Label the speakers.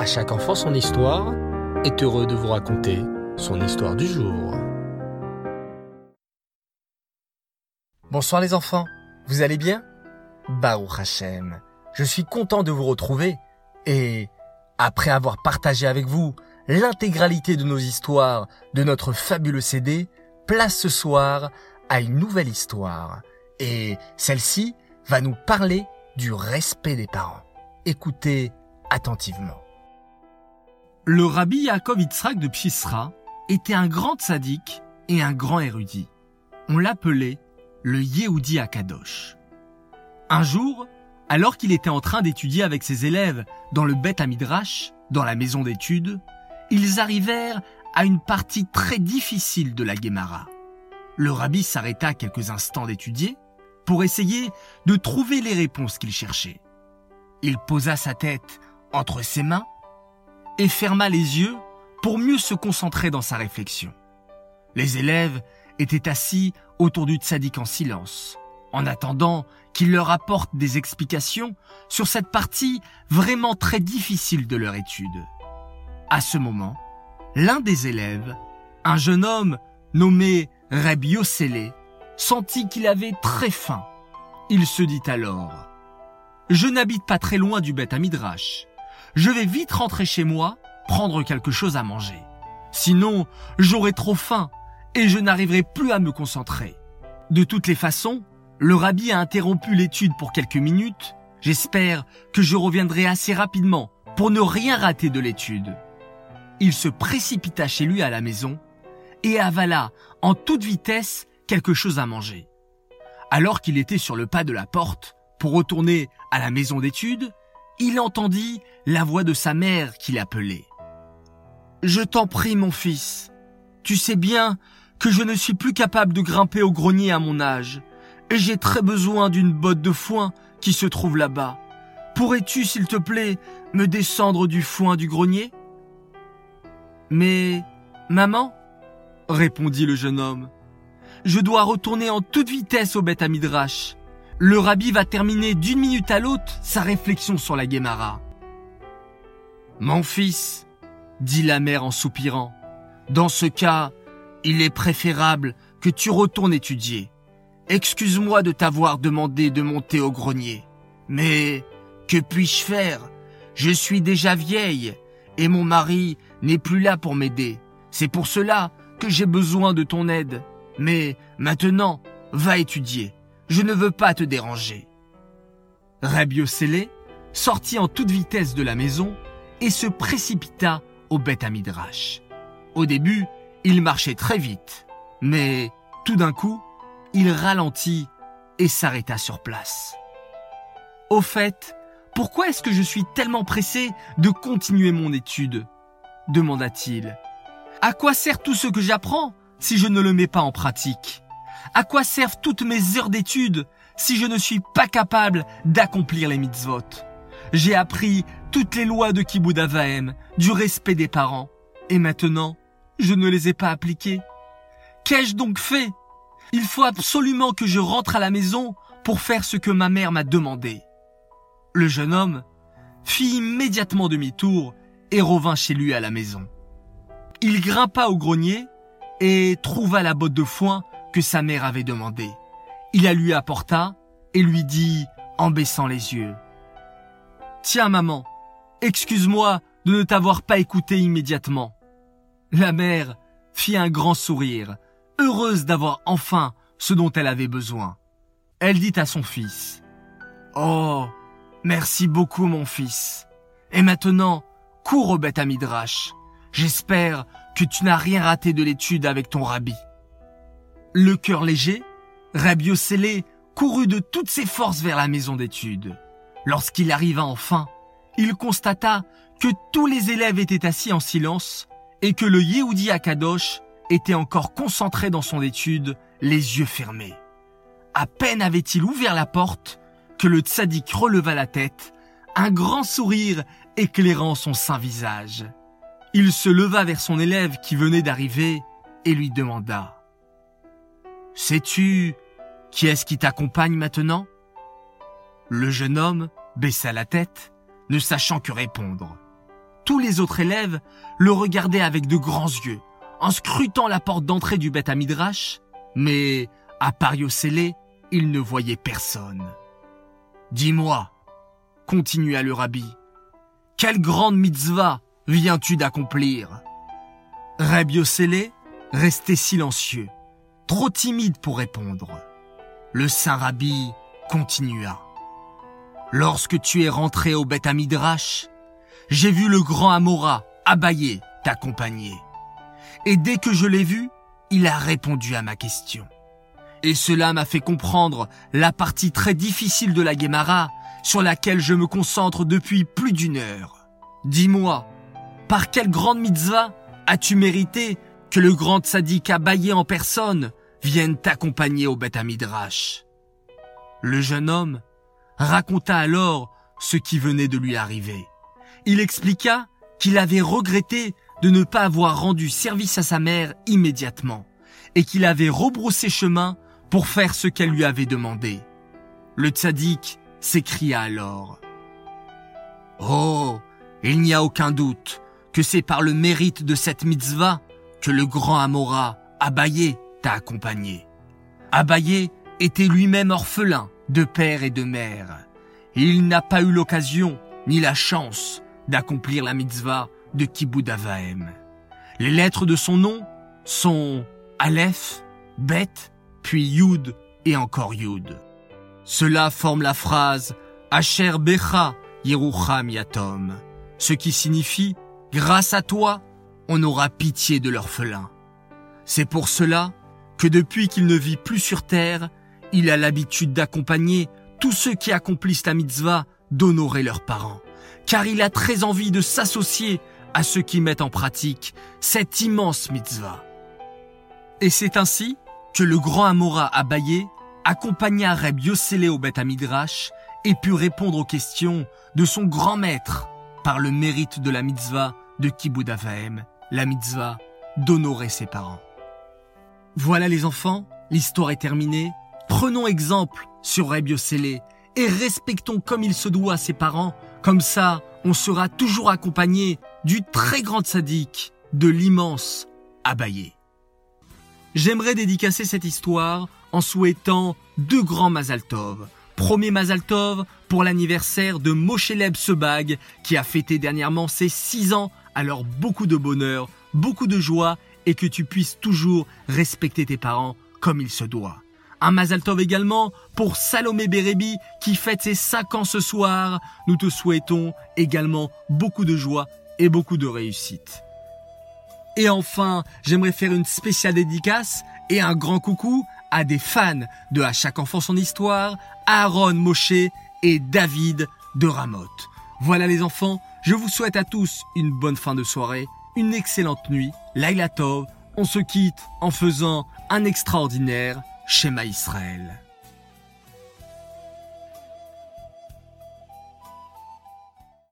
Speaker 1: À chaque enfant son histoire est heureux de vous raconter son histoire du jour.
Speaker 2: Bonsoir les enfants, vous allez bien? Baruch Hashem, je suis content de vous retrouver et après avoir partagé avec vous l'intégralité de nos histoires de notre fabuleux CD, place ce soir à une nouvelle histoire. Et celle-ci va nous parler du respect des parents. Écoutez attentivement. Le rabbi Yaakov Yitzhak de Pshisra était un grand sadique et un grand érudit. On l'appelait le Yehudi Akadosh. Un jour, alors qu'il était en train d'étudier avec ses élèves dans le Beth Amidrash, dans la maison d'études, ils arrivèrent à une partie très difficile de la Gemara. Le rabbi s'arrêta quelques instants d'étudier pour essayer de trouver les réponses qu'il cherchait. Il posa sa tête entre ses mains et ferma les yeux pour mieux se concentrer dans sa réflexion. Les élèves étaient assis autour du tzaddik en silence, en attendant qu'il leur apporte des explications sur cette partie vraiment très difficile de leur étude. À ce moment, l'un des élèves, un jeune homme nommé Reb Yossele, sentit qu'il avait très faim. Il se dit alors Je n'habite pas très loin du Beth Amidrash. Je vais vite rentrer chez moi, prendre quelque chose à manger. Sinon, j'aurai trop faim et je n'arriverai plus à me concentrer. De toutes les façons, le rabbi a interrompu l'étude pour quelques minutes. J'espère que je reviendrai assez rapidement pour ne rien rater de l'étude. Il se précipita chez lui à la maison et avala en toute vitesse quelque chose à manger. Alors qu'il était sur le pas de la porte pour retourner à la maison d'études, il entendit la voix de sa mère qui l'appelait. Je t'en prie, mon fils. Tu sais bien que je ne suis plus capable de grimper au grenier à mon âge, et j'ai très besoin d'une botte de foin qui se trouve là-bas. Pourrais-tu, s'il te plaît, me descendre du foin du grenier? Mais, maman, répondit le jeune homme, je dois retourner en toute vitesse au Beth Midrash. Le rabbi va terminer d'une minute à l'autre sa réflexion sur la Guémara. Mon fils, dit la mère en soupirant, dans ce cas, il est préférable que tu retournes étudier. Excuse-moi de t'avoir demandé de monter au grenier. Mais que puis-je faire? Je suis déjà vieille et mon mari n'est plus là pour m'aider. C'est pour cela que j'ai besoin de ton aide. Mais maintenant, va étudier. Je ne veux pas te déranger. Rabio sortit en toute vitesse de la maison et se précipita au Midrash. Au début, il marchait très vite, mais tout d'un coup, il ralentit et s'arrêta sur place. Au fait, pourquoi est-ce que je suis tellement pressé de continuer mon étude? demanda-t-il. À quoi sert tout ce que j'apprends si je ne le mets pas en pratique? À quoi servent toutes mes heures d'études si je ne suis pas capable d'accomplir les mitzvot? J'ai appris toutes les lois de Kibbutz du respect des parents, et maintenant, je ne les ai pas appliquées. Qu'ai-je donc fait? Il faut absolument que je rentre à la maison pour faire ce que ma mère m'a demandé. Le jeune homme fit immédiatement demi-tour et revint chez lui à la maison. Il grimpa au grenier et trouva la botte de foin que sa mère avait demandée. Il la lui apporta et lui dit en baissant les yeux. Tiens maman, excuse-moi de ne t'avoir pas écouté immédiatement. La mère fit un grand sourire, heureuse d'avoir enfin ce dont elle avait besoin. Elle dit à son fils, Oh, merci beaucoup mon fils. Et maintenant, cours au bête à Midrash. J'espère que tu n'as rien raté de l'étude avec ton rabbi. Le cœur léger, Rabbi Yossele courut de toutes ses forces vers la maison d'études. Lorsqu'il arriva enfin, il constata que tous les élèves étaient assis en silence et que le Yehudi Akadosh était encore concentré dans son étude, les yeux fermés. À peine avait-il ouvert la porte que le tzaddik releva la tête, un grand sourire éclairant son saint visage. Il se leva vers son élève qui venait d'arriver et lui demanda ⁇ Sais-tu qui est-ce qui t'accompagne maintenant ?⁇ Le jeune homme baissa la tête, ne sachant que répondre. tous les autres élèves le regardaient avec de grands yeux, en scrutant la porte d'entrée du Beth Midrash, mais à part Yossélé, il ne voyait personne. Dis-moi, continua le rabbi, quelle grande mitzvah viens-tu d'accomplir? Reb Yossélé restait silencieux, trop timide pour répondre. Le saint rabbi continua. Lorsque tu es rentré au Beth Midrash, j'ai vu le grand Amora, Abaye, t'accompagner. Et dès que je l'ai vu, il a répondu à ma question. Et cela m'a fait comprendre la partie très difficile de la Guémara sur laquelle je me concentre depuis plus d'une heure. Dis-moi, par quelle grande mitzvah as-tu mérité que le grand tzaddik Abaye en personne vienne t'accompagner au Beth Midrash Le jeune homme raconta alors ce qui venait de lui arriver. Il expliqua qu'il avait regretté de ne pas avoir rendu service à sa mère immédiatement et qu'il avait rebroussé chemin pour faire ce qu'elle lui avait demandé. Le tzaddik s'écria alors. Oh, il n'y a aucun doute que c'est par le mérite de cette mitzvah que le grand Amora, Abaye, t'a accompagné. Abaye était lui-même orphelin de père et de mère. il n'a pas eu l'occasion ni la chance d'accomplir la mitzvah de Kibbutz Les lettres de son nom sont Aleph, Bet, puis Yud et encore Yud. Cela forme la phrase Asher Becha Yerucham Yatom, ce qui signifie Grâce à toi, on aura pitié de l'orphelin. C'est pour cela que depuis qu'il ne vit plus sur terre, il a l'habitude d'accompagner tous ceux qui accomplissent la mitzvah d'honorer leurs parents, car il a très envie de s'associer à ceux qui mettent en pratique cette immense mitzvah. Et c'est ainsi que le grand Amora Abaye accompagna Reb Yossele au Beth Midrash et put répondre aux questions de son grand maître par le mérite de la mitzvah de Kibbutz la mitzvah d'honorer ses parents. Voilà les enfants, l'histoire est terminée. Prenons exemple sur Yossele et respectons comme il se doit ses parents. Comme ça, on sera toujours accompagné du très grand sadique, de l'immense Abaye. J'aimerais dédicacer cette histoire en souhaitant deux grands Mazaltov. Premier Mazaltov pour l'anniversaire de Mosheleb Sebag qui a fêté dernièrement ses 6 ans. Alors beaucoup de bonheur, beaucoup de joie et que tu puisses toujours respecter tes parents comme il se doit. Un Mazaltov également pour Salomé Bérébi qui fête ses 5 ans ce soir. Nous te souhaitons également beaucoup de joie et beaucoup de réussite. Et enfin, j'aimerais faire une spéciale dédicace et un grand coucou à des fans de À chaque enfant son histoire, Aaron Moshe et David de Ramoth. Voilà les enfants, je vous souhaite à tous une bonne fin de soirée, une excellente nuit, Laila Tov, on se quitte en faisant un extraordinaire schéma Israël.